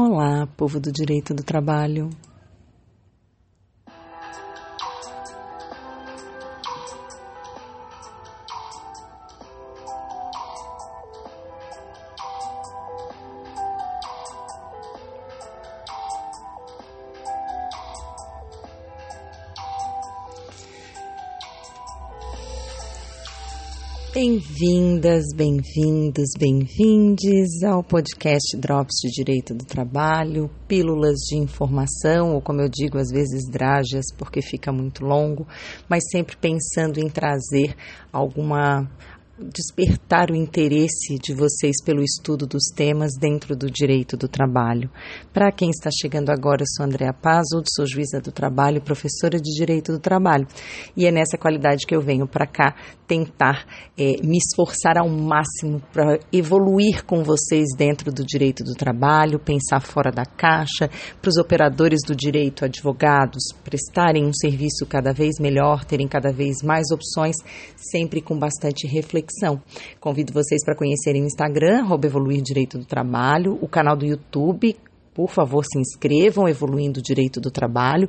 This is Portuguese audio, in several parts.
Olá, povo do direito do trabalho. Bem-vindas, bem-vindos, bem-vindes ao podcast Drops de Direito do Trabalho, pílulas de informação, ou como eu digo, às vezes drágeas, porque fica muito longo, mas sempre pensando em trazer alguma despertar o interesse de vocês pelo estudo dos temas dentro do direito do trabalho. Para quem está chegando agora, eu sou Andréa Pazzo, sou juíza do trabalho, professora de direito do trabalho. E é nessa qualidade que eu venho para cá tentar é, me esforçar ao máximo para evoluir com vocês dentro do direito do trabalho, pensar fora da caixa, para os operadores do direito, advogados, prestarem um serviço cada vez melhor, terem cada vez mais opções, sempre com bastante reflexão. Convido vocês para conhecerem o Instagram, Evoluir Direito do Trabalho, o canal do YouTube, por favor, se inscrevam, Evoluindo o Direito do Trabalho,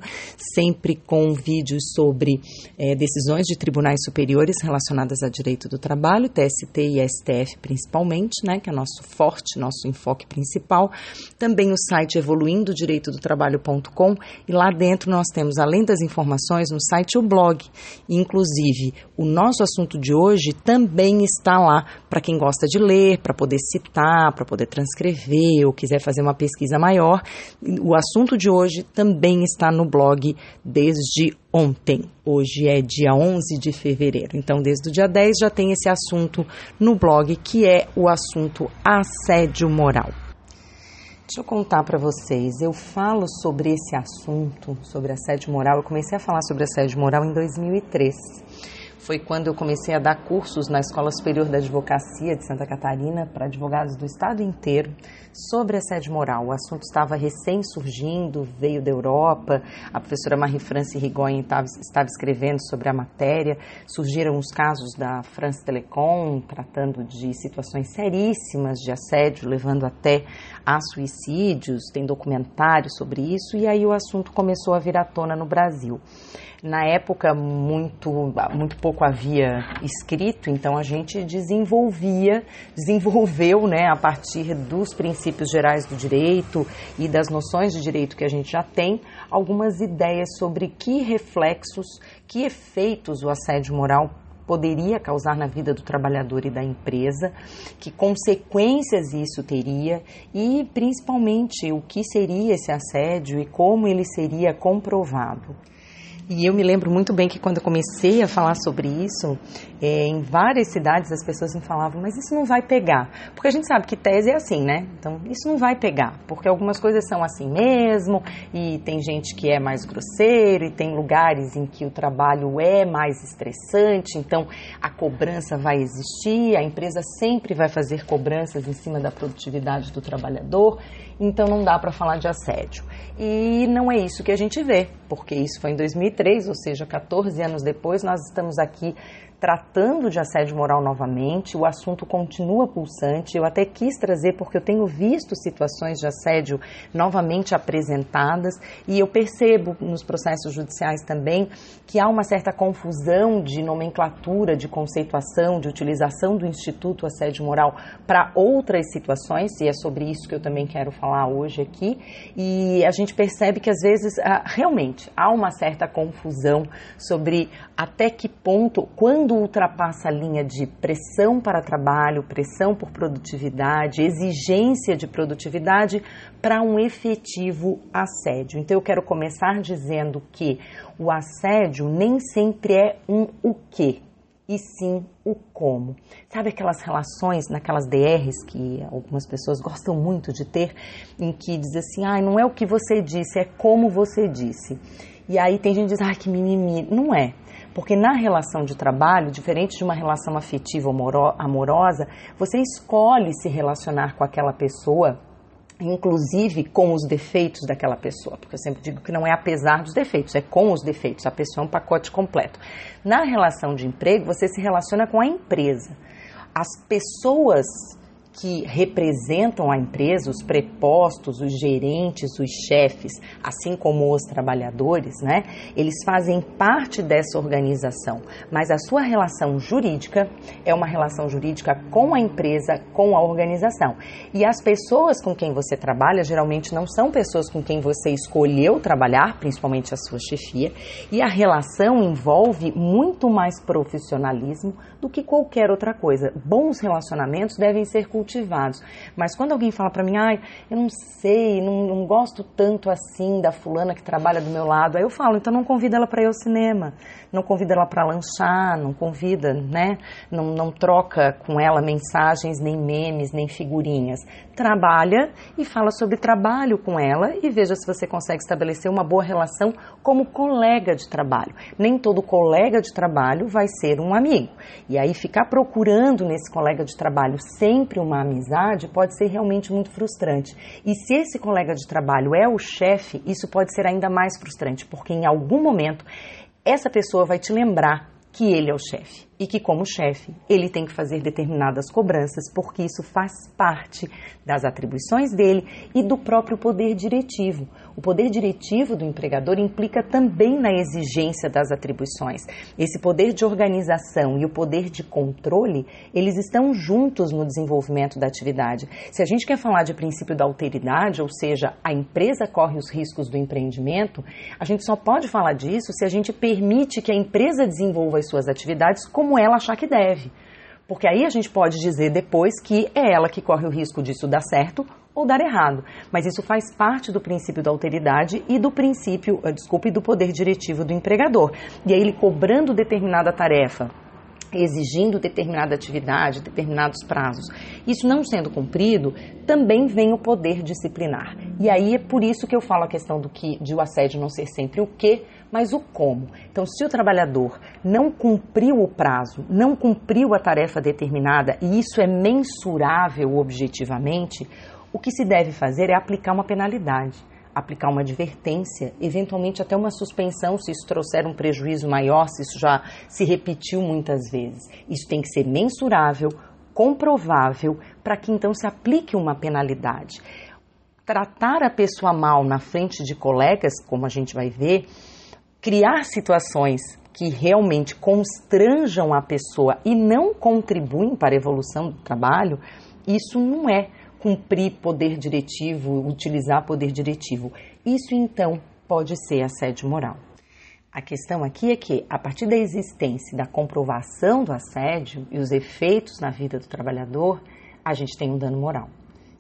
sempre com vídeos sobre é, decisões de tribunais superiores relacionadas a direito do trabalho, TST e STF principalmente, né, que é nosso forte, nosso enfoque principal. Também o site evoluindodireitodotrabalho.com e lá dentro nós temos, além das informações, no site o blog. Inclusive, o nosso assunto de hoje também está lá para quem gosta de ler, para poder citar, para poder transcrever ou quiser fazer uma pesquisa maior. O assunto de hoje também está no blog desde ontem. Hoje é dia 11 de fevereiro. Então, desde o dia 10 já tem esse assunto no blog, que é o assunto assédio moral. Deixa eu contar para vocês. Eu falo sobre esse assunto, sobre assédio moral. Eu comecei a falar sobre assédio moral em 2003 foi quando eu comecei a dar cursos na Escola Superior da Advocacia de Santa Catarina para advogados do estado inteiro sobre assédio moral. O assunto estava recém surgindo, veio da Europa, a professora Marie-France Rigoyen estava, escrevendo sobre a matéria, surgiram os casos da France Telecom, tratando de situações seríssimas de assédio, levando até a suicídios, tem documentário sobre isso, e aí o assunto começou a vir à tona no Brasil. Na época, muito, muito pouco havia escrito, então a gente desenvolvia, desenvolveu, né, a partir dos princípios gerais do direito e das noções de direito que a gente já tem, algumas ideias sobre que reflexos, que efeitos o assédio moral poderia causar na vida do trabalhador e da empresa, que consequências isso teria e principalmente o que seria esse assédio e como ele seria comprovado. E eu me lembro muito bem que quando eu comecei a falar sobre isso, é, em várias cidades as pessoas me falavam, mas isso não vai pegar. Porque a gente sabe que tese é assim, né? Então, isso não vai pegar, porque algumas coisas são assim mesmo, e tem gente que é mais grosseiro, e tem lugares em que o trabalho é mais estressante, então a cobrança vai existir, a empresa sempre vai fazer cobranças em cima da produtividade do trabalhador, então não dá para falar de assédio. E não é isso que a gente vê, porque isso foi em 2003, ou seja, 14 anos depois, nós estamos aqui tratando de assédio moral novamente, o assunto continua pulsante. Eu até quis trazer porque eu tenho visto situações de assédio novamente apresentadas e eu percebo nos processos judiciais também que há uma certa confusão de nomenclatura, de conceituação, de utilização do Instituto Assédio Moral para outras situações, e é sobre isso que eu também quero falar hoje aqui. E a gente percebe que às vezes ah, realmente há uma certa confusão sobre até que ponto, quando quando ultrapassa a linha de pressão para trabalho, pressão por produtividade, exigência de produtividade, para um efetivo assédio. Então eu quero começar dizendo que o assédio nem sempre é um o quê, e sim o como. Sabe aquelas relações naquelas DRs que algumas pessoas gostam muito de ter, em que diz assim, ah, não é o que você disse, é como você disse. E aí tem gente que diz, ah, que mimimi. Não é. Porque na relação de trabalho, diferente de uma relação afetiva amorosa, você escolhe se relacionar com aquela pessoa inclusive com os defeitos daquela pessoa, porque eu sempre digo que não é apesar dos defeitos, é com os defeitos, a pessoa é um pacote completo. Na relação de emprego, você se relaciona com a empresa. As pessoas que representam a empresa, os prepostos, os gerentes, os chefes, assim como os trabalhadores, né? Eles fazem parte dessa organização, mas a sua relação jurídica é uma relação jurídica com a empresa, com a organização. E as pessoas com quem você trabalha geralmente não são pessoas com quem você escolheu trabalhar, principalmente a sua chefia, e a relação envolve muito mais profissionalismo do que qualquer outra coisa. Bons relacionamentos devem ser cultivados. Mas quando alguém fala para mim, ai, eu não sei, não, não, gosto tanto assim da fulana que trabalha do meu lado, aí eu falo, então não convida ela para ir ao cinema, não convida ela para lanchar, não convida, né? Não, não troca com ela mensagens, nem memes, nem figurinhas. Trabalha e fala sobre trabalho com ela e veja se você consegue estabelecer uma boa relação como colega de trabalho. Nem todo colega de trabalho vai ser um amigo. E aí ficar procurando nesse colega de trabalho sempre uma amizade pode ser realmente muito frustrante. E se esse colega de trabalho é o chefe, isso pode ser ainda mais frustrante, porque em algum momento essa pessoa vai te lembrar que ele é o chefe e que, como chefe, ele tem que fazer determinadas cobranças, porque isso faz parte das atribuições dele e do próprio poder diretivo. O poder diretivo do empregador implica também na exigência das atribuições. Esse poder de organização e o poder de controle, eles estão juntos no desenvolvimento da atividade. Se a gente quer falar de princípio da alteridade, ou seja, a empresa corre os riscos do empreendimento, a gente só pode falar disso se a gente permite que a empresa desenvolva as suas atividades como ela achar que deve. Porque aí a gente pode dizer depois que é ela que corre o risco disso dar certo ou dar errado. Mas isso faz parte do princípio da alteridade e do princípio, eh, desculpe, do poder diretivo do empregador. E aí ele cobrando determinada tarefa exigindo determinada atividade, determinados prazos. Isso não sendo cumprido, também vem o poder disciplinar. E aí é por isso que eu falo a questão do que de o assédio não ser sempre o que, mas o como. Então, se o trabalhador não cumpriu o prazo, não cumpriu a tarefa determinada e isso é mensurável objetivamente, o que se deve fazer é aplicar uma penalidade aplicar uma advertência, eventualmente até uma suspensão se isso trouxer um prejuízo maior, se isso já se repetiu muitas vezes. Isso tem que ser mensurável, comprovável, para que então se aplique uma penalidade. Tratar a pessoa mal na frente de colegas, como a gente vai ver, criar situações que realmente constranjam a pessoa e não contribuem para a evolução do trabalho, isso não é cumprir poder diretivo, utilizar poder diretivo. Isso então pode ser assédio moral. A questão aqui é que, a partir da existência da comprovação do assédio e os efeitos na vida do trabalhador, a gente tem um dano moral.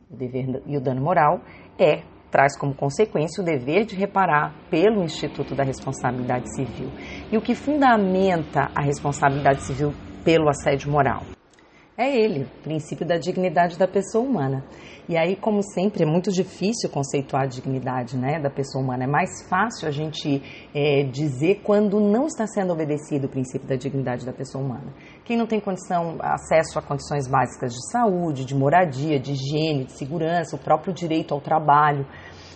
O dever, e o dano moral é traz como consequência o dever de reparar pelo Instituto da Responsabilidade Civil. E o que fundamenta a responsabilidade civil pelo assédio moral? É ele, o princípio da dignidade da pessoa humana. E aí, como sempre, é muito difícil conceituar a dignidade né, da pessoa humana. É mais fácil a gente é, dizer quando não está sendo obedecido o princípio da dignidade da pessoa humana. Quem não tem condição, acesso a condições básicas de saúde, de moradia, de higiene, de segurança, o próprio direito ao trabalho.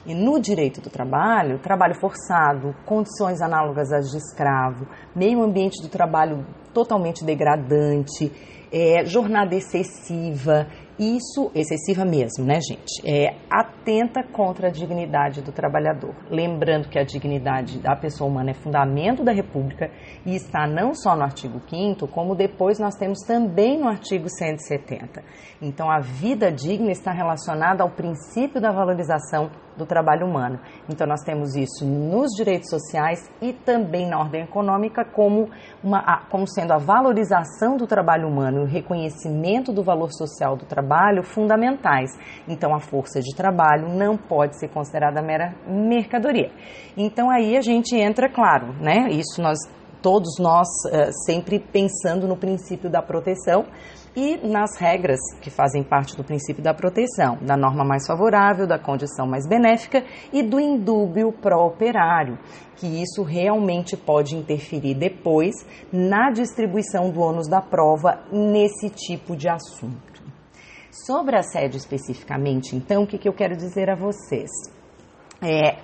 E no direito do trabalho, trabalho forçado, condições análogas às de escravo, meio ambiente do trabalho totalmente degradante, é, jornada excessiva, isso, excessiva mesmo, né, gente? É, atenta contra a dignidade do trabalhador. Lembrando que a dignidade da pessoa humana é fundamento da República e está não só no artigo 5, como depois nós temos também no artigo 170. Então, a vida digna está relacionada ao princípio da valorização do trabalho humano. Então, nós temos isso nos direitos sociais e também na ordem econômica, como, uma, como sendo a valorização do trabalho humano e o reconhecimento do valor social do trabalho fundamentais. Então, a força de trabalho não pode ser considerada mera mercadoria. Então, aí a gente entra, claro, né? Isso nós, todos nós, uh, sempre pensando no princípio da proteção e nas regras que fazem parte do princípio da proteção, da norma mais favorável, da condição mais benéfica e do indúbio pró-operário, que isso realmente pode interferir depois na distribuição do ônus da prova nesse tipo de assunto. Sobre assédio especificamente, então, o que, que eu quero dizer a vocês? É,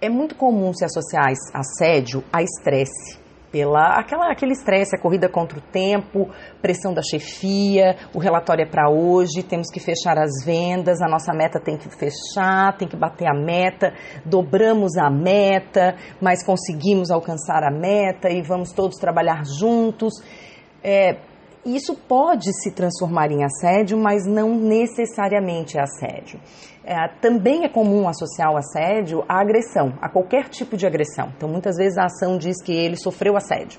é muito comum se associar assédio a estresse pela aquela, aquele estresse, a corrida contra o tempo, pressão da chefia, o relatório é para hoje, temos que fechar as vendas, a nossa meta tem que fechar, tem que bater a meta, dobramos a meta, mas conseguimos alcançar a meta e vamos todos trabalhar juntos. É, isso pode se transformar em assédio, mas não necessariamente é assédio. É, também é comum associar o assédio à agressão, a qualquer tipo de agressão. Então, muitas vezes a ação diz que ele sofreu assédio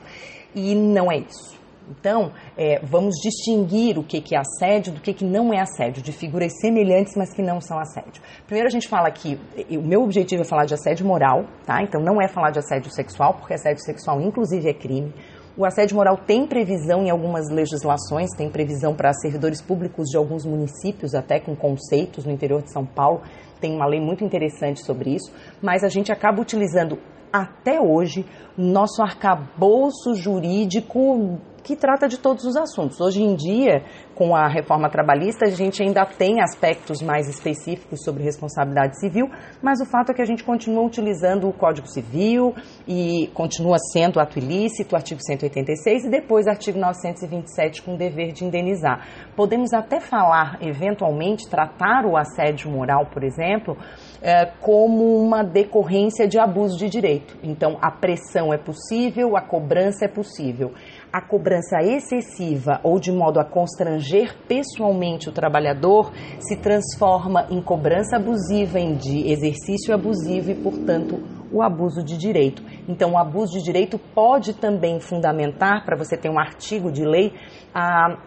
e não é isso. Então, é, vamos distinguir o que, que é assédio do que, que não é assédio, de figuras semelhantes, mas que não são assédio. Primeiro, a gente fala que o meu objetivo é falar de assédio moral, tá? Então, não é falar de assédio sexual, porque assédio sexual, inclusive, é crime. O assédio moral tem previsão em algumas legislações, tem previsão para servidores públicos de alguns municípios, até com conceitos no interior de São Paulo. Tem uma lei muito interessante sobre isso, mas a gente acaba utilizando até hoje nosso arcabouço jurídico que trata de todos os assuntos. Hoje em dia, com a reforma trabalhista, a gente ainda tem aspectos mais específicos sobre responsabilidade civil, mas o fato é que a gente continua utilizando o Código Civil e continua sendo ato ilícito, artigo 186, e depois artigo 927 com o dever de indenizar. Podemos até falar, eventualmente, tratar o assédio moral, por exemplo, é, como uma decorrência de abuso de direito. Então, a pressão é possível, a cobrança é possível a cobrança excessiva ou de modo a constranger pessoalmente o trabalhador se transforma em cobrança abusiva, em de exercício abusivo e, portanto, o abuso de direito. Então, o abuso de direito pode também fundamentar, para você ter um artigo de lei, a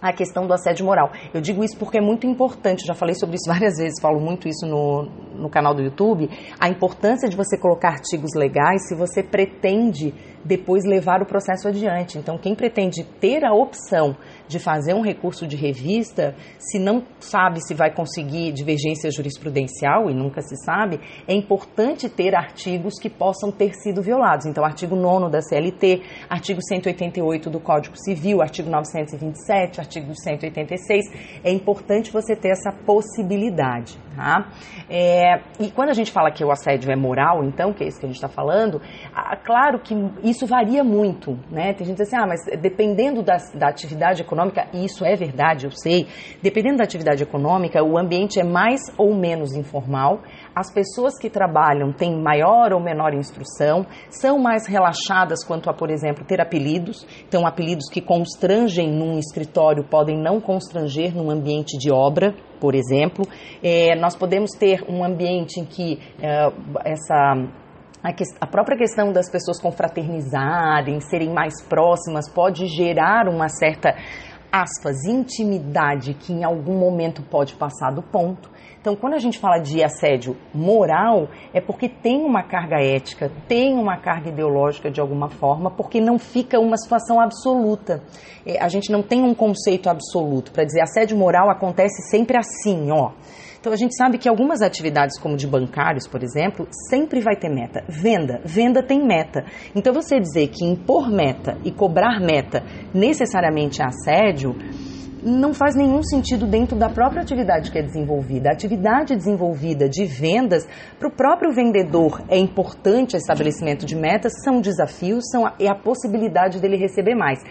a questão do assédio moral. Eu digo isso porque é muito importante, já falei sobre isso várias vezes, falo muito isso no, no canal do YouTube, a importância de você colocar artigos legais se você pretende depois levar o processo adiante. Então, quem pretende ter a opção de fazer um recurso de revista, se não sabe se vai conseguir divergência jurisprudencial, e nunca se sabe, é importante ter artigos que possam ter sido violados. Então, artigo 9 da CLT, artigo 188 do Código Civil, artigo 927, artigo 186. É importante você ter essa possibilidade. Tá? É, e quando a gente fala que o assédio é moral, então, que é isso que a gente está falando, claro que isso varia muito. Né? Tem gente que diz assim, ah, mas dependendo da, da atividade econômica, e isso é verdade, eu sei, dependendo da atividade econômica, o ambiente é mais ou menos informal, as pessoas que trabalham têm maior ou menor instrução, são mais relaxadas quanto a, por exemplo, ter apelidos. Então, apelidos que constrangem num escritório podem não constranger num ambiente de obra, por exemplo. É, nós podemos ter um ambiente em que é, essa a, própria questão das pessoas confraternizarem, serem mais próximas, pode gerar uma certa, aspas, intimidade que em algum momento pode passar do ponto. Então, quando a gente fala de assédio moral, é porque tem uma carga ética, tem uma carga ideológica de alguma forma, porque não fica uma situação absoluta. É, a gente não tem um conceito absoluto para dizer assédio moral acontece sempre assim, ó. Então a gente sabe que algumas atividades, como de bancários, por exemplo, sempre vai ter meta. Venda, venda tem meta. Então você dizer que impor meta e cobrar meta necessariamente é assédio, não faz nenhum sentido dentro da própria atividade que é desenvolvida. A atividade desenvolvida de vendas, para o próprio vendedor, é importante o estabelecimento de metas, são desafios, são a, é a possibilidade dele receber mais.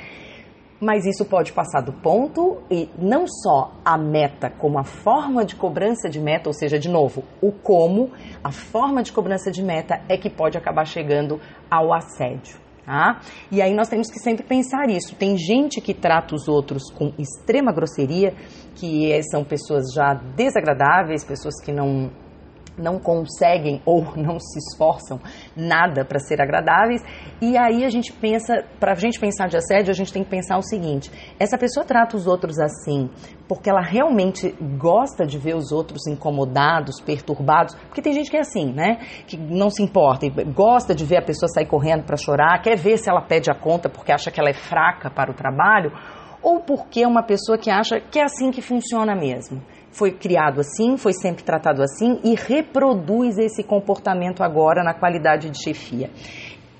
Mas isso pode passar do ponto e não só a meta, como a forma de cobrança de meta, ou seja, de novo, o como, a forma de cobrança de meta é que pode acabar chegando ao assédio. Tá? E aí nós temos que sempre pensar isso. Tem gente que trata os outros com extrema grosseria, que são pessoas já desagradáveis, pessoas que não não conseguem ou não se esforçam nada para ser agradáveis. E aí a gente pensa, para a gente pensar de assédio, a gente tem que pensar o seguinte: essa pessoa trata os outros assim porque ela realmente gosta de ver os outros incomodados, perturbados, porque tem gente que é assim, né? Que não se importa, gosta de ver a pessoa sair correndo para chorar, quer ver se ela pede a conta porque acha que ela é fraca para o trabalho, ou porque é uma pessoa que acha que é assim que funciona mesmo foi criado assim, foi sempre tratado assim e reproduz esse comportamento agora na qualidade de chefia.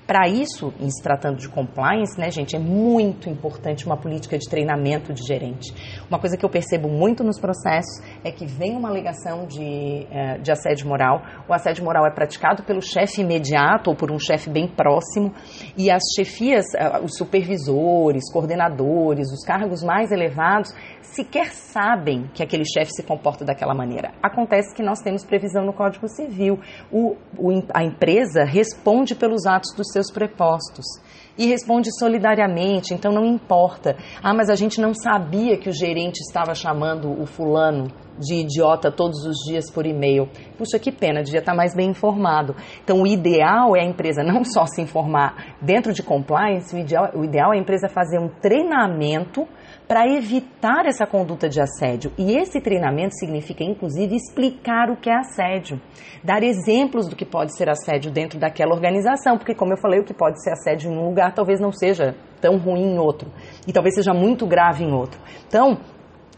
Para isso, em se tratando de compliance, né, gente, é muito importante uma política de treinamento de gerente. Uma coisa que eu percebo muito nos processos é que vem uma alegação de, eh, de assédio moral. O assédio moral é praticado pelo chefe imediato ou por um chefe bem próximo e as chefias, eh, os supervisores, coordenadores, os cargos mais elevados sequer sabem que aquele chefe se comporta daquela maneira. Acontece que nós temos previsão no Código Civil. O, o, a empresa responde pelos atos dos seus prepostos e responde solidariamente, então não importa. Ah, mas a gente não sabia que o gerente estava chamando o fulano de idiota todos os dias por e-mail. Puxa, que pena, devia estar mais bem informado. Então, o ideal é a empresa não só se informar dentro de compliance, o ideal, o ideal é a empresa fazer um treinamento para evitar essa conduta de assédio. E esse treinamento significa, inclusive, explicar o que é assédio, dar exemplos do que pode ser assédio dentro daquela organização, porque, como eu falei, o que pode ser assédio em um lugar talvez não seja tão ruim em outro, e talvez seja muito grave em outro. Então,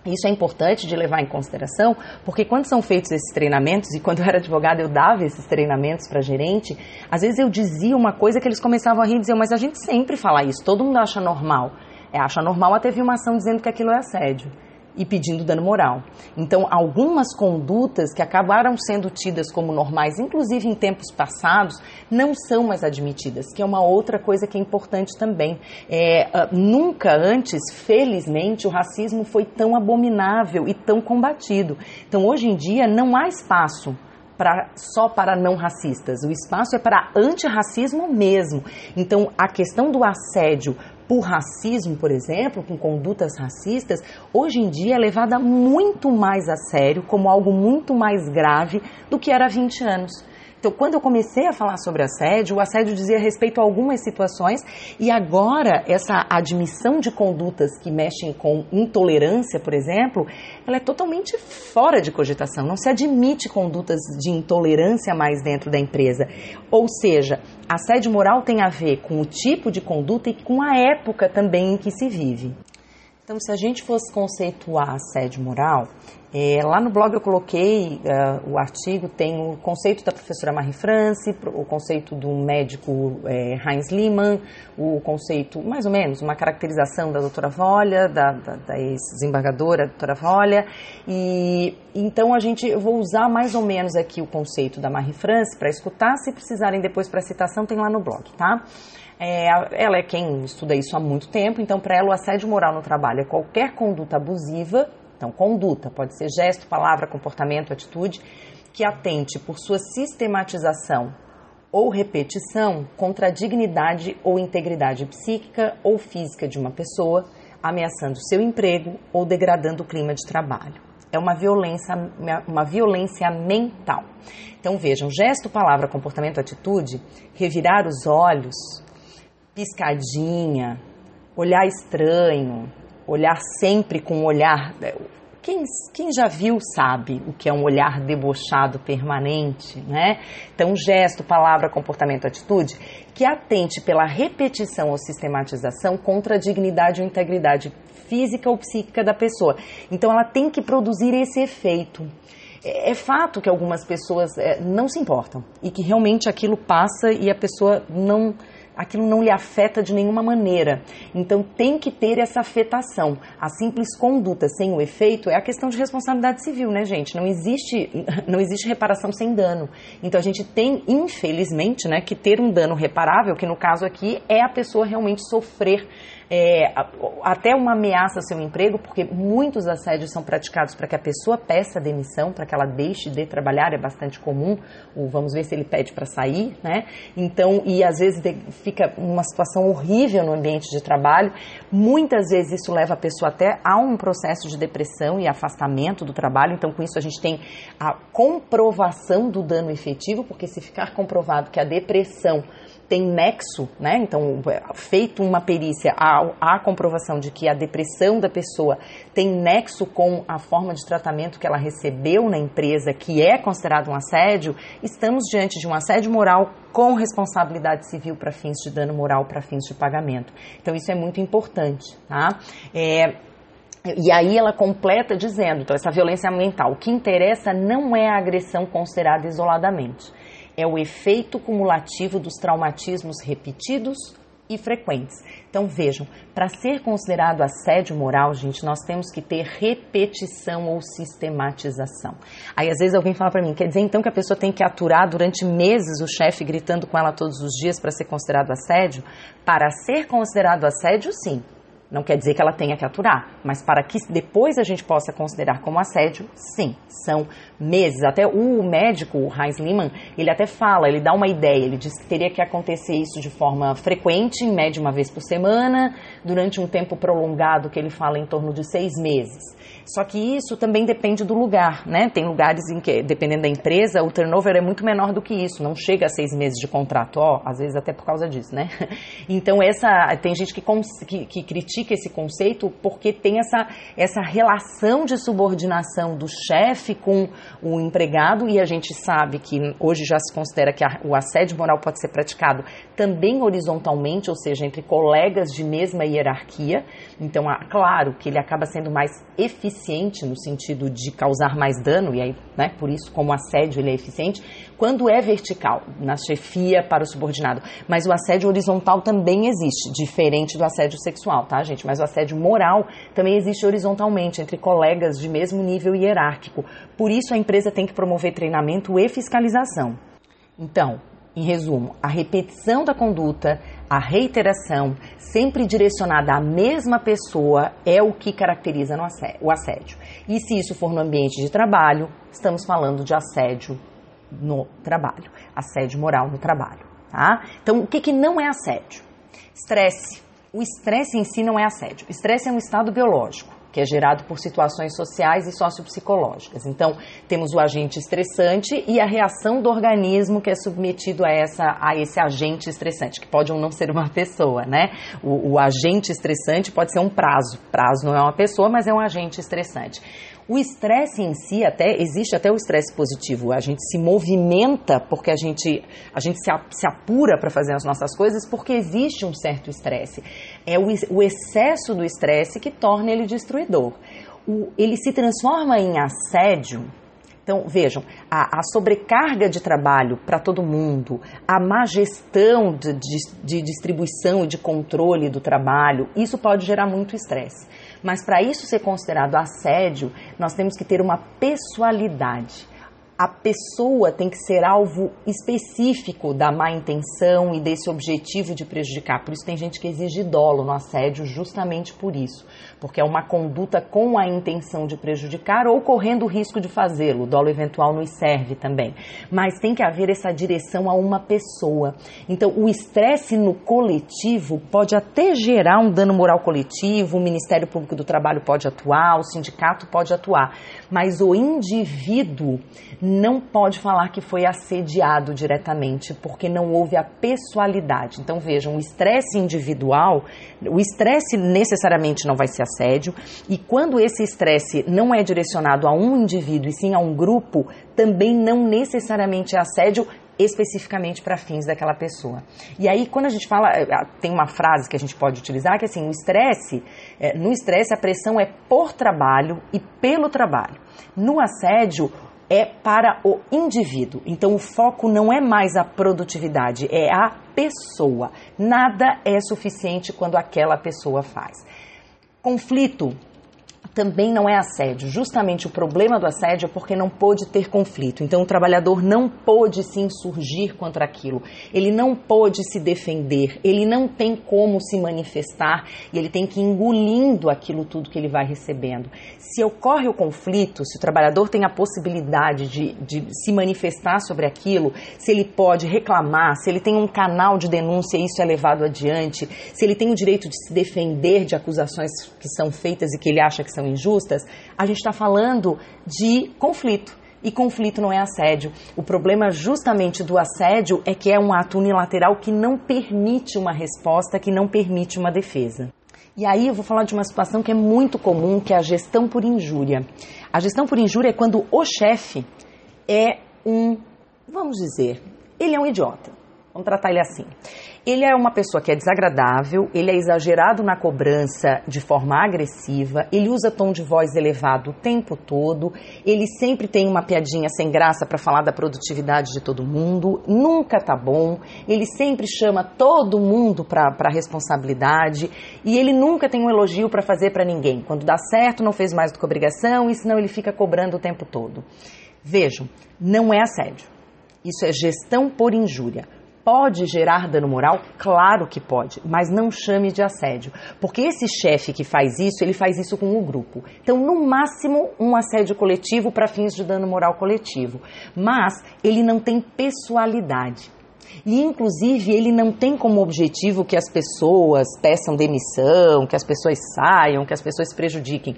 isso é importante de levar em consideração, porque quando são feitos esses treinamentos, e quando eu era advogada eu dava esses treinamentos para gerente, às vezes eu dizia uma coisa que eles começavam a rir e diziam, mas a gente sempre fala isso, todo mundo acha normal. É, acha normal até vir uma ação dizendo que aquilo é assédio e pedindo dano moral. Então, algumas condutas que acabaram sendo tidas como normais, inclusive em tempos passados, não são mais admitidas, que é uma outra coisa que é importante também. É, uh, nunca antes, felizmente, o racismo foi tão abominável e tão combatido. Então, hoje em dia, não há espaço Pra, só para não racistas. O espaço é para antirracismo mesmo. Então, a questão do assédio por racismo, por exemplo, com condutas racistas, hoje em dia é levada muito mais a sério, como algo muito mais grave do que era há 20 anos. Então, quando eu comecei a falar sobre assédio, o assédio dizia respeito a algumas situações e agora essa admissão de condutas que mexem com intolerância, por exemplo, ela é totalmente fora de cogitação. Não se admite condutas de intolerância mais dentro da empresa. Ou seja, assédio moral tem a ver com o tipo de conduta e com a época também em que se vive. Então, se a gente fosse conceituar assédio moral, é, lá no blog eu coloquei uh, o artigo, tem o conceito da professora Marie France, o conceito do médico é, Heinz Lehmann, o conceito, mais ou menos, uma caracterização da doutora Volha, da, da, da ex-desembargadora doutora Volha, e então a gente, eu vou usar mais ou menos aqui o conceito da Marie France para escutar, se precisarem depois para citação tem lá no blog, tá? É, ela é quem estuda isso há muito tempo, então para ela o assédio moral no trabalho é qualquer conduta abusiva então, conduta pode ser gesto, palavra, comportamento, atitude que atente por sua sistematização ou repetição contra a dignidade ou integridade psíquica ou física de uma pessoa, ameaçando seu emprego ou degradando o clima de trabalho. É uma violência, uma violência mental. Então vejam, gesto, palavra, comportamento, atitude, revirar os olhos, piscadinha, olhar estranho, olhar sempre com um olhar. Né, quem, quem, já viu sabe o que é um olhar debochado permanente, né? Então, gesto, palavra, comportamento, atitude, que atente pela repetição ou sistematização contra a dignidade ou integridade física ou psíquica da pessoa. Então, ela tem que produzir esse efeito. É, é fato que algumas pessoas é, não se importam e que realmente aquilo passa e a pessoa não aquilo não lhe afeta de nenhuma maneira. Então tem que ter essa afetação. A simples conduta sem o efeito é a questão de responsabilidade civil, né, gente? Não existe, não existe reparação sem dano. Então a gente tem, infelizmente, né, que ter um dano reparável, que no caso aqui é a pessoa realmente sofrer é, até uma ameaça ao seu emprego, porque muitos assédios são praticados para que a pessoa peça demissão, para que ela deixe de trabalhar, é bastante comum. O, vamos ver se ele pede para sair, né? Então, e às vezes fica uma situação horrível no ambiente de trabalho. Muitas vezes isso leva a pessoa até a um processo de depressão e afastamento do trabalho. Então, com isso a gente tem a comprovação do dano efetivo, porque se ficar comprovado que a depressão tem nexo, né? Então, feito uma perícia, há, há comprovação de que a depressão da pessoa tem nexo com a forma de tratamento que ela recebeu na empresa, que é considerado um assédio, estamos diante de um assédio moral com responsabilidade civil para fins de dano moral, para fins de pagamento. Então, isso é muito importante, tá? É, e aí ela completa dizendo, então, essa violência mental, o que interessa não é a agressão considerada isoladamente é o efeito cumulativo dos traumatismos repetidos e frequentes. Então vejam, para ser considerado assédio moral, gente, nós temos que ter repetição ou sistematização. Aí às vezes alguém fala para mim, quer dizer então que a pessoa tem que aturar durante meses o chefe gritando com ela todos os dias para ser considerado assédio? Para ser considerado assédio, sim. Não quer dizer que ela tenha que aturar, mas para que depois a gente possa considerar como assédio, sim, são meses. Até o médico, o Heinz Lehmann, ele até fala, ele dá uma ideia, ele diz que teria que acontecer isso de forma frequente, em média uma vez por semana, durante um tempo prolongado, que ele fala em torno de seis meses. Só que isso também depende do lugar, né? Tem lugares em que, dependendo da empresa, o turnover é muito menor do que isso, não chega a seis meses de contrato, ó, às vezes até por causa disso, né? Então essa, tem gente que, que, que critica esse conceito porque tem essa, essa relação de subordinação do chefe com o empregado e a gente sabe que hoje já se considera que a, o assédio moral pode ser praticado também horizontalmente, ou seja, entre colegas de mesma hierarquia. Então, claro que ele acaba sendo mais eficiente no sentido de causar mais dano, e aí, né, por isso, como assédio ele é eficiente, quando é vertical, na chefia para o subordinado. Mas o assédio horizontal também existe, diferente do assédio sexual, tá, gente? Mas o assédio moral também existe horizontalmente, entre colegas de mesmo nível hierárquico. Por isso, a empresa tem que promover treinamento e fiscalização. Então, em resumo, a repetição da conduta, a reiteração, sempre direcionada à mesma pessoa, é o que caracteriza o assédio. E se isso for no ambiente de trabalho, estamos falando de assédio no trabalho, assédio moral no trabalho. Tá? Então, o que, que não é assédio? Estresse. O estresse em si não é assédio. Estresse é um estado biológico que é gerado por situações sociais e sociopsicológicas. Então, temos o agente estressante e a reação do organismo que é submetido a, essa, a esse agente estressante, que pode ou não ser uma pessoa, né? O, o agente estressante pode ser um prazo. Prazo não é uma pessoa, mas é um agente estressante. O estresse em si, até existe até o estresse positivo. A gente se movimenta porque a gente, a gente se, se apura para fazer as nossas coisas porque existe um certo estresse. É o, excesso do estresse que torna ele destruidor. O, ele se transforma em assédio então, vejam, a, a sobrecarga de trabalho para todo mundo, a má gestão de, de, de distribuição e de controle do trabalho, isso pode gerar muito estresse. Mas para isso ser considerado assédio, nós temos que ter uma pessoalidade a pessoa tem que ser alvo específico da má intenção e desse objetivo de prejudicar. Por isso tem gente que exige dolo no assédio justamente por isso, porque é uma conduta com a intenção de prejudicar ou correndo o risco de fazê-lo. O dolo eventual nos serve também. Mas tem que haver essa direção a uma pessoa. Então, o estresse no coletivo pode até gerar um dano moral coletivo, o Ministério Público do Trabalho pode atuar, o sindicato pode atuar, mas o indivíduo não pode falar que foi assediado diretamente, porque não houve a pessoalidade. Então vejam, o estresse individual, o estresse necessariamente não vai ser assédio, e quando esse estresse não é direcionado a um indivíduo e sim a um grupo, também não necessariamente é assédio especificamente para fins daquela pessoa. E aí, quando a gente fala, eh, tem uma frase que a gente pode utilizar que é assim, o estresse, é, no estresse a pressão é por trabalho e pelo trabalho. No assédio, é para o indivíduo. Então o foco não é mais a produtividade, é a pessoa. Nada é suficiente quando aquela pessoa faz. Conflito também não é assédio. Justamente o problema do assédio é porque não pôde ter conflito. Então o trabalhador não pôde se insurgir contra aquilo. Ele não pôde se defender. Ele não tem como se manifestar e ele tem que ir engolindo aquilo tudo que ele vai recebendo. Se ocorre o conflito, se o trabalhador tem a possibilidade de, de se manifestar sobre aquilo, se ele pode reclamar, se ele tem um canal de denúncia e isso é levado adiante, se ele tem o direito de se defender de acusações que são feitas e que ele acha que são injustas, a gente está falando de conflito. E conflito não é assédio. O problema justamente do assédio é que é um ato unilateral que não permite uma resposta, que não permite uma defesa. E aí eu vou falar de uma situação que é muito comum, que é a gestão por injúria. A gestão por injúria é quando o chefe é um, vamos dizer, ele é um idiota. Vamos tratar ele assim. Ele é uma pessoa que é desagradável, ele é exagerado na cobrança de forma agressiva, ele usa tom de voz elevado o tempo todo, ele sempre tem uma piadinha sem graça para falar da produtividade de todo mundo, nunca tá bom, ele sempre chama todo mundo para responsabilidade e ele nunca tem um elogio para fazer para ninguém. Quando dá certo, não fez mais do que obrigação e senão ele fica cobrando o tempo todo. Vejam, não é assédio. Isso é gestão por injúria. Pode gerar dano moral? Claro que pode, mas não chame de assédio, porque esse chefe que faz isso, ele faz isso com o grupo. Então, no máximo, um assédio coletivo para fins de dano moral coletivo, mas ele não tem pessoalidade. E, inclusive, ele não tem como objetivo que as pessoas peçam demissão, que as pessoas saiam, que as pessoas se prejudiquem.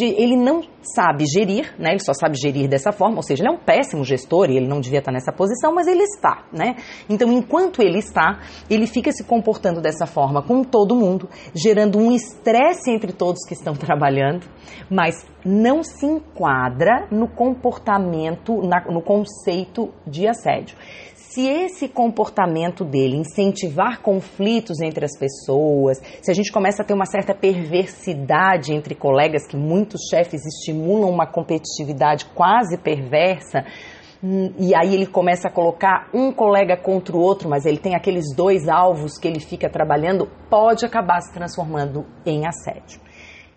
Ele não sabe gerir, né? ele só sabe gerir dessa forma, ou seja, ele é um péssimo gestor e ele não devia estar nessa posição, mas ele está. Né? Então, enquanto ele está, ele fica se comportando dessa forma com todo mundo, gerando um estresse entre todos que estão trabalhando, mas não se enquadra no comportamento, na, no conceito de assédio se esse comportamento dele incentivar conflitos entre as pessoas, se a gente começa a ter uma certa perversidade entre colegas, que muitos chefes estimulam uma competitividade quase perversa, hum, e aí ele começa a colocar um colega contra o outro, mas ele tem aqueles dois alvos que ele fica trabalhando, pode acabar se transformando em assédio.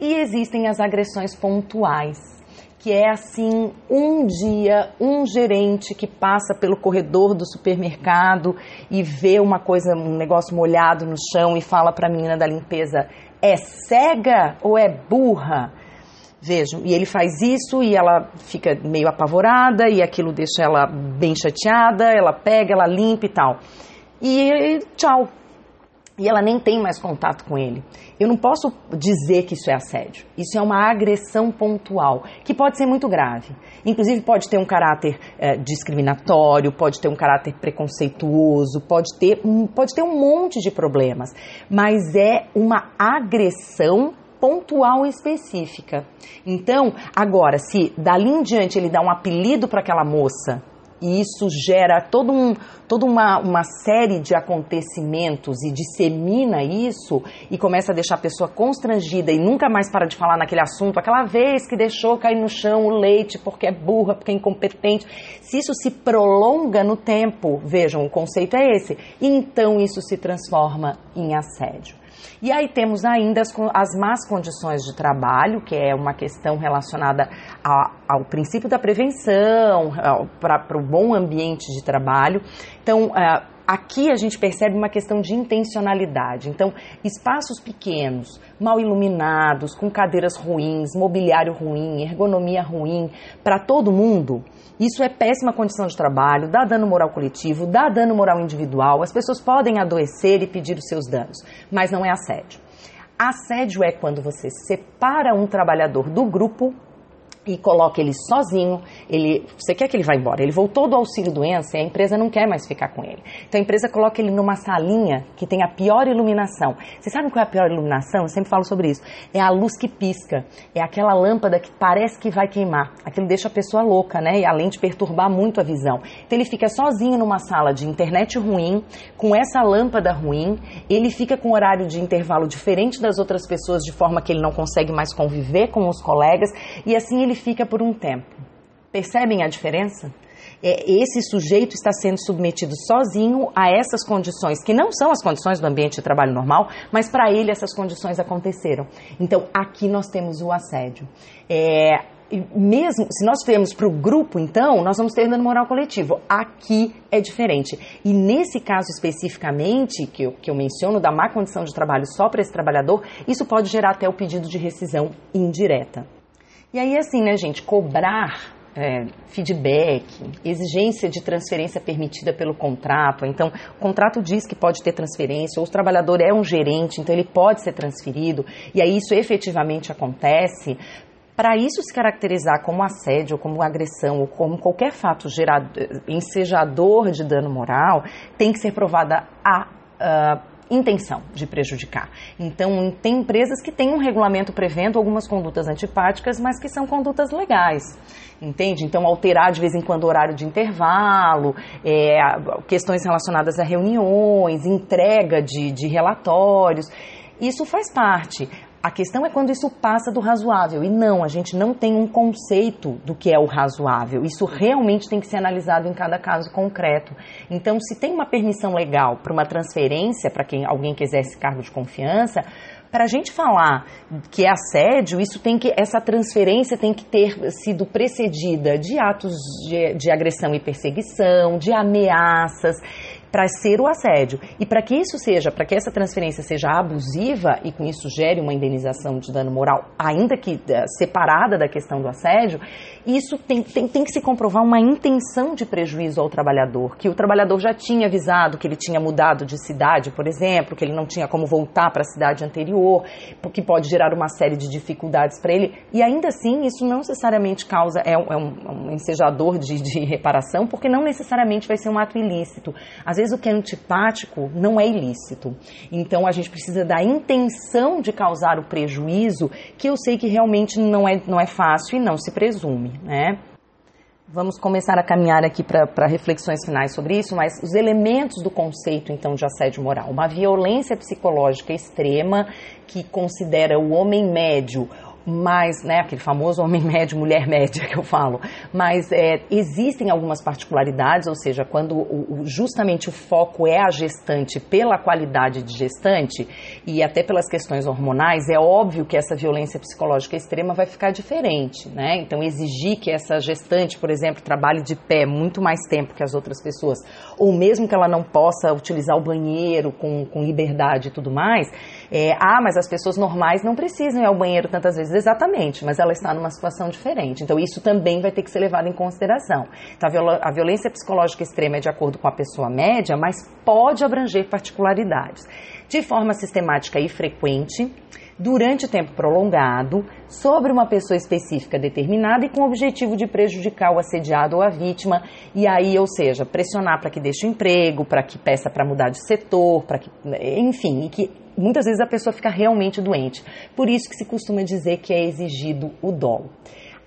E existem as agressões pontuais que é assim, um dia, um gerente que passa pelo corredor do supermercado e vê uma coisa, um negócio molhado no chão e fala para a menina da limpeza: é cega ou é burra? Vejam, e ele faz isso e ela fica meio apavorada e aquilo deixa ela bem chateada, ela pega, ela limpa e tal. E tchau, e ela nem tem mais contato com ele. Eu não posso dizer que isso é assédio. Isso é uma agressão pontual, que pode ser muito grave. Inclusive, pode ter um caráter é, discriminatório, pode ter um caráter preconceituoso, pode ter, um, pode ter um monte de problemas. Mas é uma agressão pontual específica. Então, agora, se dali em diante ele dá um apelido para aquela moça e isso gera todo um, toda uma, uma série de acontecimentos e dissemina isso e começa a deixar a pessoa constrangida e nunca mais para de falar naquele assunto, aquela vez que deixou cair no chão o leite porque é burra, porque é incompetente. Se isso se prolonga no tempo, vejam, o conceito é esse, então isso se transforma em assédio. E aí temos ainda as, as más condições de trabalho, que é uma questão relacionada a, ao princípio da prevenção, para o bom ambiente de trabalho. Então, uh, aqui a gente percebe uma questão de intencionalidade. Então, espaços pequenos, mal iluminados, com cadeiras ruins, mobiliário ruim, ergonomia ruim, para todo mundo, isso é péssima condição de trabalho, dá dano moral coletivo, dá dano moral individual. As pessoas podem adoecer e pedir os seus danos, mas não é assédio. Assédio é quando você separa um trabalhador do grupo e coloca ele sozinho, ele, você quer que ele vá embora, ele voltou do auxílio doença e a empresa não quer mais ficar com ele. Então a empresa coloca ele numa salinha que tem a pior iluminação. Você sabe qual é a pior iluminação? Eu sempre falo sobre isso. É a luz que pisca, é aquela lâmpada que parece que vai queimar. Aquilo deixa a pessoa louca, né? E além de perturbar muito a visão. Então ele fica sozinho numa sala de internet ruim, com essa lâmpada ruim, ele fica com horário de intervalo diferente das outras pessoas, de forma que ele não consegue mais conviver com os colegas, e assim ele fica por um tempo. Percebem a diferença? É, esse sujeito está sendo submetido sozinho a essas condições, que não são as condições do ambiente de trabalho normal, mas para ele essas condições aconteceram. Então, aqui nós temos o assédio. É, mesmo se nós temos para o grupo, então, nós vamos ter dano moral coletivo. Aqui é diferente. E nesse caso especificamente, que eu, que eu menciono da má condição de trabalho só para esse trabalhador, isso pode gerar até o pedido de rescisão indireta. E aí, assim, né, gente, cobrar é, feedback, exigência de transferência permitida pelo contrato. Então, o contrato diz que pode ter transferência, ou o trabalhador é um gerente, então ele pode ser transferido, e aí isso efetivamente acontece. Para isso se caracterizar como assédio, como agressão, ou como qualquer fato gerado, ensejador de dano moral, tem que ser provada a, a intenção de prejudicar. Então, tem empresas que têm um regulamento prevendo algumas condutas antipáticas, mas que são condutas legais. Entende? Então, alterar de vez em quando o horário de intervalo, é, questões relacionadas a reuniões, entrega de, de relatórios. Isso faz parte. A questão é quando isso passa do razoável. E não, a gente não tem um conceito do que é o razoável. Isso realmente tem que ser analisado em cada caso concreto. Então, se tem uma permissão legal para uma transferência, para quem alguém que exerce cargo de confiança, para a gente falar que é assédio, isso tem que, essa transferência tem que ter sido precedida de atos de, de agressão e perseguição, de ameaças para ser o assédio. E para que isso seja, para que essa transferência seja abusiva e com isso gere uma indenização de dano moral, ainda que uh, separada da questão do assédio, isso tem, tem, tem que se comprovar uma intenção de prejuízo ao trabalhador, que o trabalhador já tinha avisado que ele tinha mudado de cidade, por exemplo, que ele não tinha como voltar para a cidade anterior, que pode gerar uma série de dificuldades para ele. E ainda assim, isso não necessariamente causa, é um, é um ensejador de, de reparação, porque não necessariamente vai ser um ato ilícito. Às vezes o que é antipático não é ilícito. Então a gente precisa da intenção de causar o prejuízo, que eu sei que realmente não é, não é fácil e não se presume, né? Vamos começar a caminhar aqui para reflexões finais sobre isso, mas os elementos do conceito, então, de assédio moral. Uma violência psicológica extrema que considera o homem médio mas, né, aquele famoso homem médio, mulher média que eu falo, mas é, existem algumas particularidades, ou seja, quando o, o, justamente o foco é a gestante pela qualidade de gestante e até pelas questões hormonais, é óbvio que essa violência psicológica extrema vai ficar diferente, né? Então, exigir que essa gestante, por exemplo, trabalhe de pé muito mais tempo que as outras pessoas, ou mesmo que ela não possa utilizar o banheiro com, com liberdade e tudo mais, é, ah, mas as pessoas normais não precisam ir ao banheiro tantas vezes exatamente, mas ela está numa situação diferente. Então, isso também vai ter que ser levado em consideração. Então, a violência psicológica extrema é de acordo com a pessoa média, mas pode abranger particularidades. De forma sistemática e frequente, durante tempo prolongado, sobre uma pessoa específica determinada e com o objetivo de prejudicar o assediado ou a vítima, e aí, ou seja, pressionar para que deixe o emprego, para que peça para mudar de setor, para que, enfim, e que muitas vezes a pessoa fica realmente doente. Por isso que se costuma dizer que é exigido o dolo.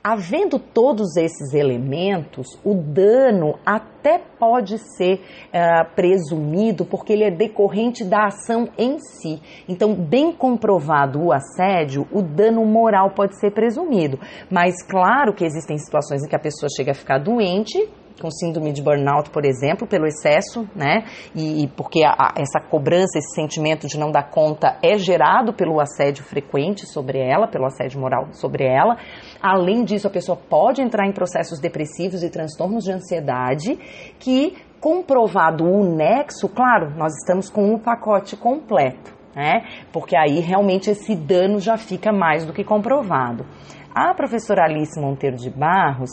Havendo todos esses elementos, o dano até pode ser uh, presumido porque ele é decorrente da ação em si. Então, bem comprovado o assédio, o dano moral pode ser presumido. Mas, claro que existem situações em que a pessoa chega a ficar doente com síndrome de burnout, por exemplo, pelo excesso, né? E, e porque a, a, essa cobrança, esse sentimento de não dar conta é gerado pelo assédio frequente sobre ela, pelo assédio moral sobre ela. Além disso, a pessoa pode entrar em processos depressivos e transtornos de ansiedade que, comprovado o nexo, claro, nós estamos com o pacote completo, né? Porque aí realmente esse dano já fica mais do que comprovado. A professora Alice Monteiro de Barros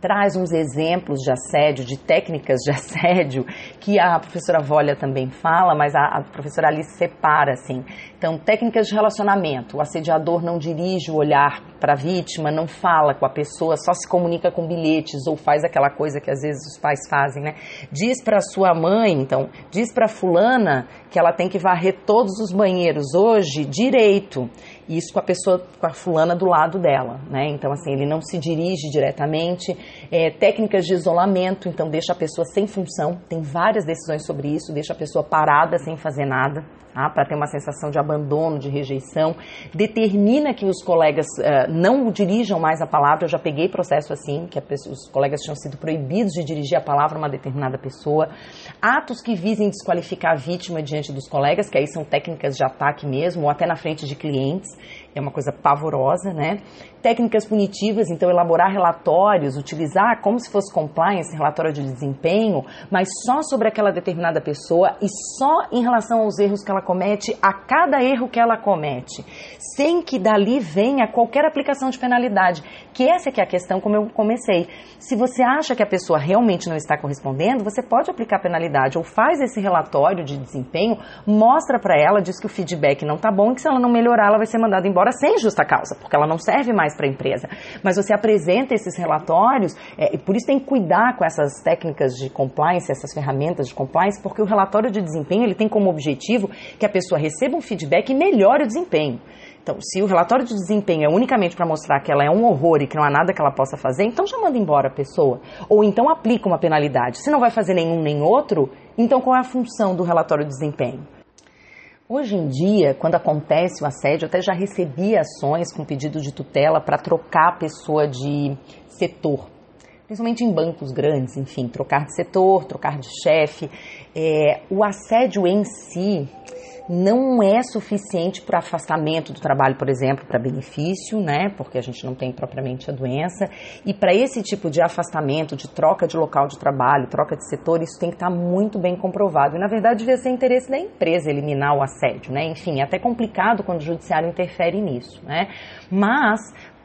traz uns exemplos de assédio, de técnicas de assédio, que a professora Volha também fala, mas a, a, professora Alice separa, assim. Então, técnicas de relacionamento. O assediador não dirige o olhar para a vítima, não fala com a pessoa, só se comunica com bilhetes ou faz aquela coisa que às vezes os pais fazem, né? Diz para sua mãe, então, diz para fulana que ela tem que varrer todos os banheiros hoje direito. Isso com a pessoa, com a fulana do lado dela, né? Então, assim, ele não se dirige diretamente. É, técnicas de isolamento, então deixa a pessoa sem função. Tem várias decisões sobre isso, deixa a pessoa parada sem fazer nada tá? para ter uma sensação de abandono, de rejeição. Determina que os colegas uh, não dirijam mais a palavra. Eu já peguei processo assim, que pessoa, os colegas tinham sido proibidos de dirigir a palavra a uma determinada pessoa. Atos que visem desqualificar a vítima diante dos colegas, que aí são técnicas de ataque mesmo, ou até na frente de clientes é uma coisa pavorosa, né? Técnicas punitivas, então elaborar relatórios, utilizar como se fosse compliance, relatório de desempenho, mas só sobre aquela determinada pessoa e só em relação aos erros que ela comete, a cada erro que ela comete, sem que dali venha qualquer aplicação de penalidade. Que essa que é a questão, como eu comecei. Se você acha que a pessoa realmente não está correspondendo, você pode aplicar penalidade ou faz esse relatório de desempenho, mostra para ela, diz que o feedback não está bom e que se ela não melhorar, ela vai ser mandada embora embora sem justa causa, porque ela não serve mais para a empresa. Mas você apresenta esses relatórios é, e por isso tem que cuidar com essas técnicas de compliance, essas ferramentas de compliance, porque o relatório de desempenho ele tem como objetivo que a pessoa receba um feedback e melhore o desempenho. Então, se o relatório de desempenho é unicamente para mostrar que ela é um horror e que não há nada que ela possa fazer, então já manda embora a pessoa. Ou então aplica uma penalidade. Se não vai fazer nenhum nem outro, então qual é a função do relatório de desempenho? Hoje em dia, quando acontece o assédio, eu até já recebi ações com pedido de tutela para trocar a pessoa de setor, principalmente em bancos grandes, enfim, trocar de setor, trocar de chefe. É, o assédio em si, não é suficiente para afastamento do trabalho, por exemplo, para benefício, né? Porque a gente não tem propriamente a doença. E para esse tipo de afastamento, de troca de local de trabalho, troca de setor, isso tem que estar tá muito bem comprovado. E na verdade devia ser interesse da empresa eliminar o assédio, né? Enfim, é até complicado quando o judiciário interfere nisso, né? Mas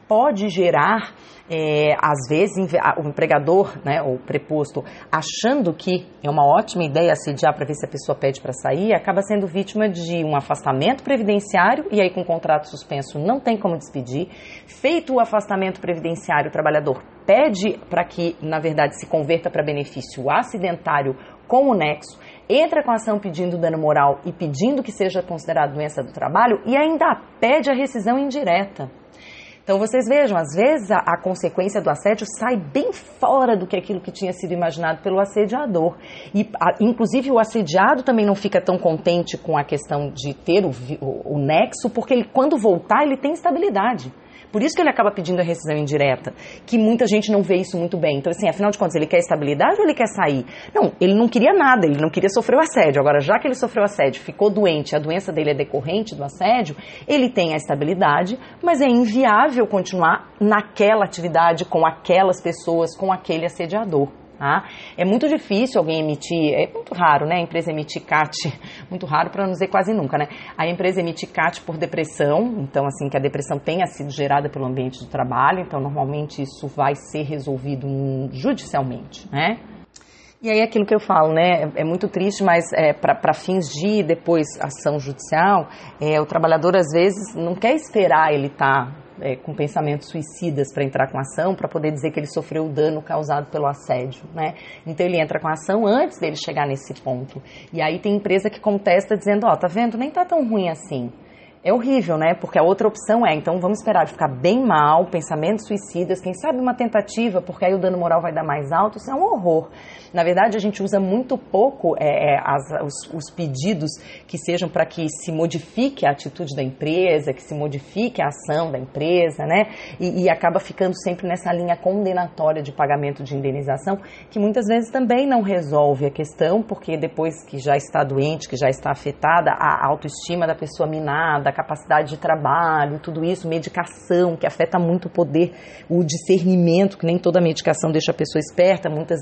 pode gerar, é, às vezes, o empregador, né, ou preposto, achando que é uma ótima ideia assediar para ver se a pessoa pede para sair, acaba sendo vítima de um afastamento previdenciário, e aí com contrato suspenso não tem como despedir. Feito o afastamento previdenciário, o trabalhador pede para que, na verdade, se converta para benefício acidentário com o nexo, entra com a ação pedindo dano moral e pedindo que seja considerado doença do trabalho e ainda pede a rescisão indireta. Então vocês vejam, às vezes a, a, consequência do assédio sai bem fora do que aquilo que tinha sido imaginado pelo assediador. E a, inclusive o assediado também não fica tão contente com a questão de ter o, o, o nexo, porque ele, quando voltar ele tem estabilidade. Por isso que ele acaba pedindo a rescisão indireta, que muita gente não vê isso muito bem. Então, assim, afinal de contas, ele quer estabilidade ou ele quer sair? Não, ele não queria nada, ele não queria sofrer o assédio. Agora, já que ele sofreu assédio, ficou doente, a doença dele é decorrente do assédio, ele tem a estabilidade, mas é inviável continuar naquela atividade, com aquelas pessoas, com aquele assediador. Tá? É muito difícil alguém emitir, é muito raro, né? A empresa emitir CAT, muito raro para não dizer quase nunca, né? A empresa emitir CAT por depressão, então assim, que a depressão tenha sido gerada pelo ambiente de trabalho, então normalmente isso vai ser resolvido judicialmente, né? E aí aquilo que eu falo, né, é, é muito triste, mas é, para fins de depois ação judicial, é, o trabalhador às vezes não quer esperar ele estar tá é, com pensamentos suicidas para entrar com ação, para poder dizer que ele sofreu o dano causado pelo assédio, né? Então ele entra com ação antes dele chegar nesse ponto. E aí tem empresa que contesta dizendo, ó, oh, tá vendo, nem tá tão ruim assim é horrível, né? Porque a outra opção é, então vamos esperar ficar bem mal, pensamentos suicidas, quem sabe uma tentativa, porque aí o dano moral vai dar mais alto, isso é um horror. Na verdade, a gente usa muito pouco é, é as, os, os, pedidos que sejam para que se modifique a atitude da empresa, que se modifique a ação da empresa, né? E, e acaba ficando sempre nessa linha condenatória de pagamento de indenização, que muitas vezes também não resolve a questão, porque depois que já está doente, que já está afetada, a autoestima da pessoa minada, capacidade de trabalho, tudo isso, medicação, que afeta muito o poder, o discernimento, que nem toda medicação deixa a pessoa esperta, muitas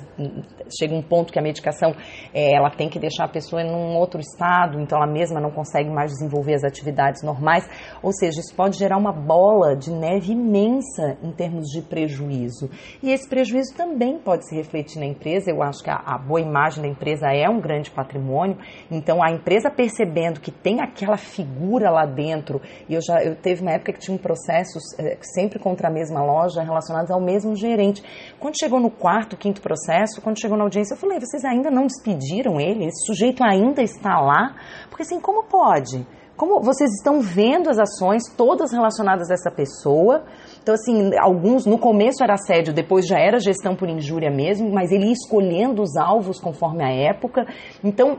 chega um ponto que a medicação é, ela tem que deixar a pessoa em um outro estado, então ela mesma não consegue mais desenvolver as atividades normais, ou seja, isso pode gerar uma bola de neve imensa em termos de prejuízo. E esse prejuízo também pode se refletir na empresa, eu acho que a, a boa imagem da empresa é um grande patrimônio, então a empresa percebendo que tem aquela figura lá dentro, dentro. E eu já eu teve uma época que tinha um processos é, sempre contra a mesma loja relacionados ao mesmo gerente. Quando chegou no quarto, quinto processo, quando chegou na audiência, eu falei: vocês ainda não despediram ele? Esse sujeito ainda está lá? Porque assim, como pode? Como vocês estão vendo as ações todas relacionadas a essa pessoa? Então, assim, alguns no começo era assédio, depois já era gestão por injúria mesmo, mas ele ia escolhendo os alvos conforme a época. Então,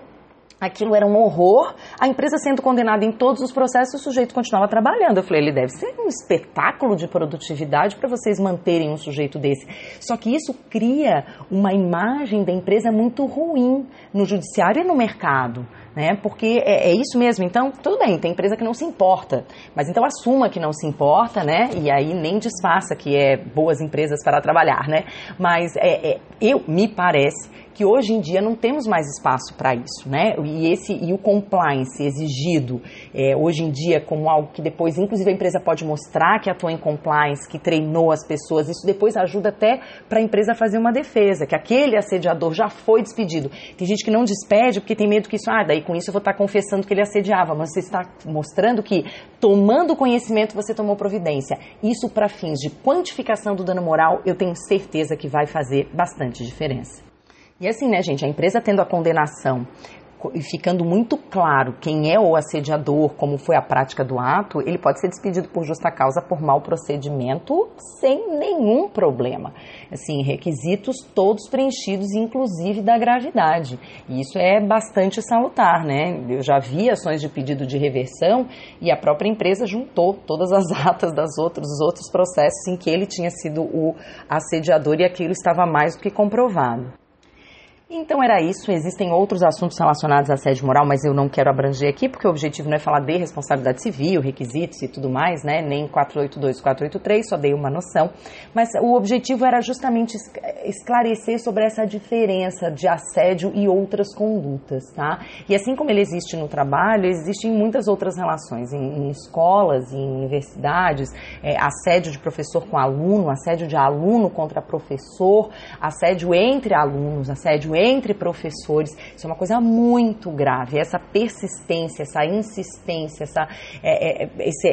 Aquilo era um horror, a empresa sendo condenada em todos os processos, o sujeito continuava trabalhando. Eu falei, ele deve ser um espetáculo de produtividade para vocês manterem um sujeito desse. Só que isso cria uma imagem da empresa muito ruim no judiciário e no mercado né? Porque é, é, isso mesmo. Então, tudo bem, tem empresa que não se importa, mas então assuma que não se importa, né? E aí nem disfarça que é boas empresas para trabalhar, né? Mas é, é eu me parece que hoje em dia não temos mais espaço para isso, né? E esse e o compliance exigido é, hoje em dia como algo que depois, inclusive, a empresa pode mostrar que atua em compliance, que treinou as pessoas. Isso depois ajuda até para a empresa fazer uma defesa, que aquele assediador já foi despedido. Tem gente que não despede porque tem medo que isso, ah, daí aí com isso eu vou estar confessando que ele assediava, mas você está mostrando que, tomando conhecimento, você tomou providência. Isso, para fins de quantificação do dano moral, eu tenho certeza que vai fazer bastante diferença. E assim, né, gente, a empresa tendo a condenação e ficando muito claro quem é o assediador, como foi a prática do ato, ele pode ser despedido por justa causa por mau procedimento sem nenhum problema. Assim, requisitos todos preenchidos, inclusive da gravidade. E isso é bastante salutar, né? Eu já vi ações de pedido de reversão e a própria empresa juntou todas as atas das outros, dos outros processos em que ele tinha sido o assediador e aquilo estava mais do que comprovado. Então era isso. Existem outros assuntos relacionados à assédio moral, mas eu não quero abranger aqui, porque o objetivo não é falar de responsabilidade civil, requisitos e tudo mais, né? Nem 482 483, só dei uma noção. Mas o objetivo era justamente esclarecer sobre essa diferença de assédio e outras condutas, tá? E assim como ele existe no trabalho, existe em muitas outras relações, em, em escolas, em universidades, é, assédio de professor com aluno, assédio de aluno contra professor, assédio entre alunos, assédio entre professores. Isso é uma coisa muito grave. Essa persistência, essa insistência, essa, é, é,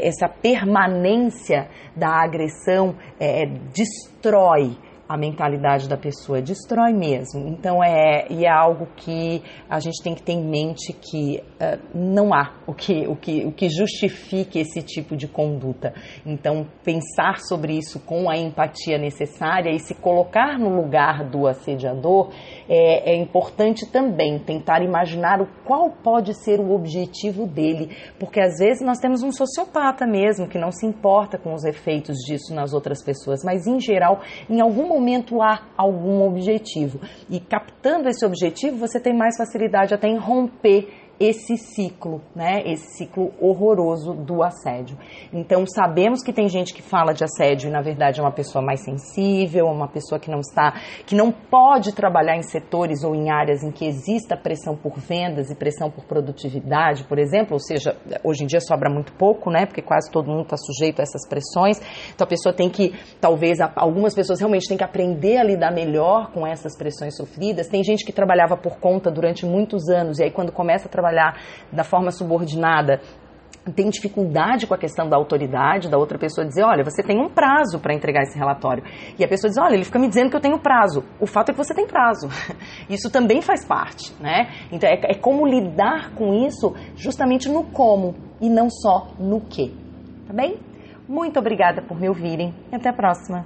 essa permanência da agressão é, destrói a mentalidade da pessoa, destrói mesmo. Então é e é algo que a gente tem que ter em mente que uh, não há o que, o, que, o que justifique esse tipo de conduta. Então pensar sobre isso com a empatia necessária e se colocar no lugar do assediador é, é importante também tentar imaginar o qual pode ser o objetivo dele, porque às vezes nós temos um sociopata mesmo que não se importa com os efeitos disso nas outras pessoas, mas em geral, em algum momento há algum objetivo. E captando esse objetivo, você tem mais facilidade até em romper esse ciclo, né? Esse ciclo horroroso do assédio. Então sabemos que tem gente que fala de assédio e na verdade é uma pessoa mais sensível, uma pessoa que não está, que não pode trabalhar em setores ou em áreas em que exista pressão por vendas e pressão por produtividade, por exemplo, ou seja, hoje em dia sobra muito pouco, né? Porque quase todo mundo está sujeito a essas pressões. Então a pessoa tem que, talvez algumas pessoas realmente têm que aprender a lidar melhor com essas pressões sofridas. Tem gente que trabalhava por conta durante muitos anos e aí quando começa a trabalhar trabalhar da forma subordinada tem dificuldade com a questão da autoridade da outra pessoa dizer, olha, você tem um prazo para entregar esse relatório. E a pessoa diz, olha, ele fica me dizendo que eu tenho prazo. O fato é que você tem prazo. Isso também faz parte, né? Então é, é como lidar com isso justamente no como e não só no que. Tá bem? Muito obrigada por me ouvirem até a próxima.